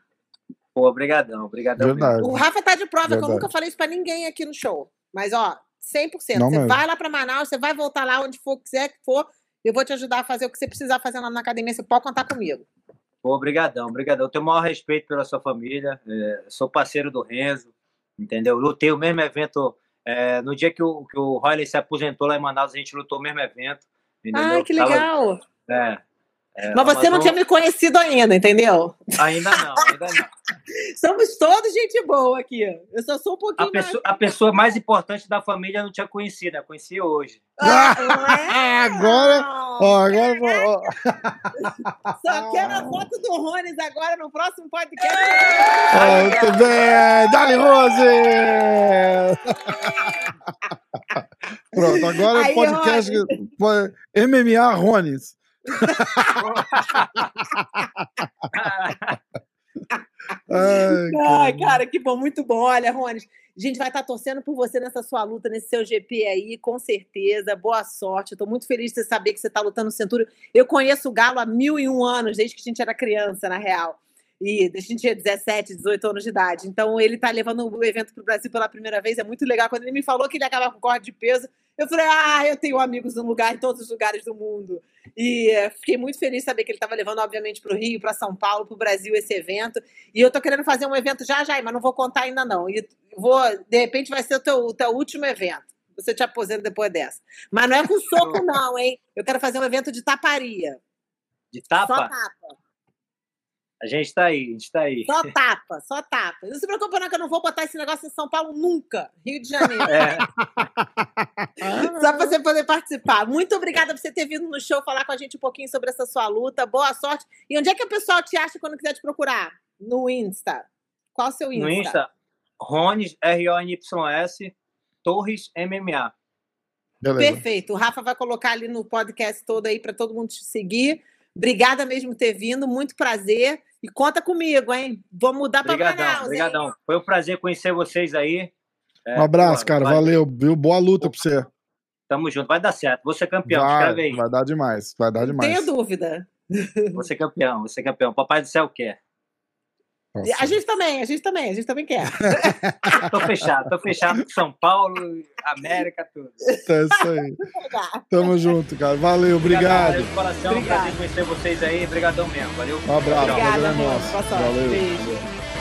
Pô, obrigadão, obrigadão. O Rafa tá de prova Verdade. que eu nunca falei isso para ninguém aqui no show. Mas, ó, 100%. Não você mesmo. vai lá para Manaus, você vai voltar lá onde for, quiser que for, eu vou te ajudar a fazer o que você precisar fazer lá na academia, você pode contar comigo. Obrigadão, obrigadão. Eu tenho o maior respeito pela sua família, é, sou parceiro do Renzo, entendeu? Lutei o mesmo evento, é, no dia que o, que o Riley se aposentou lá em Manaus, a gente lutou o mesmo evento. Entendeu? Ah, que legal! Tava, é, é, Mas você não tinha me conhecido ainda, entendeu? Ainda não, ainda não. Somos todos gente boa aqui. Eu só sou um pouquinho a pessoa, mais... A pessoa mais importante da família não tinha conhecido, eu conheci hoje. Ah, é? agora, ó, agora ó. Só quero a foto do Rones agora no próximo podcast. Oh, muito bem, Dali Rose! Pronto, agora o podcast MMA Rones. Ai, Ai, cara, que bom, muito bom. Olha, Rony, a gente vai estar torcendo por você nessa sua luta, nesse seu GP aí, com certeza. Boa sorte. Estou muito feliz de saber que você está lutando no Centúrio. Eu conheço o Galo há mil e um anos, desde que a gente era criança, na real. E a gente tinha 17, 18 anos de idade. Então, ele está levando o evento para o Brasil pela primeira vez. É muito legal. Quando ele me falou que ele acaba com corte de peso, eu falei, ah, eu tenho amigos no lugar, em todos os lugares do mundo. E uh, fiquei muito feliz de saber que ele estava levando, obviamente, para o Rio, para São Paulo, para o Brasil esse evento. E eu estou querendo fazer um evento já, já, mas não vou contar ainda não. E vou, de repente vai ser o teu, o teu último evento. Você te aposenta depois dessa. Mas não é com soco, não, hein? Eu quero fazer um evento de taparia. De tapa? Só tapa. A gente está aí, a gente está aí. Só tapa, só tapa. Não se preocupe, não, que eu não vou botar esse negócio em São Paulo nunca. Rio de Janeiro. É. só para você poder participar. Muito obrigada por você ter vindo no show falar com a gente um pouquinho sobre essa sua luta. Boa sorte. E onde é que o pessoal te acha quando quiser te procurar? No Insta. Qual o seu Insta? No Insta, Rones, R-O-N-Y-S, Torres MMA. Beleza. Perfeito. O Rafa vai colocar ali no podcast todo aí para todo mundo te seguir. Obrigada mesmo por ter vindo, muito prazer. E conta comigo, hein? Vou mudar para Manaus. Obrigadão. Foi um prazer conhecer vocês aí. É, um abraço, pô, cara. Valeu, viu? Boa luta para você. Tamo junto, vai dar certo. Vou ser campeão, vai, escreve aí. Vai dar demais, vai dar demais. Tenho dúvida. Vou ser campeão, vou ser campeão. Papai do céu quer. Nossa. A gente também, a gente também, a gente também quer. tô fechado, tô fechado com São Paulo, América, tudo. É isso aí. Tamo junto, cara. Valeu, obrigado. Valeu, coração, obrigado. prazer conhecer vocês aí. Obrigadão mesmo, valeu. Um abraço, Obrigada, amor. Nosso. Valeu. Beijo.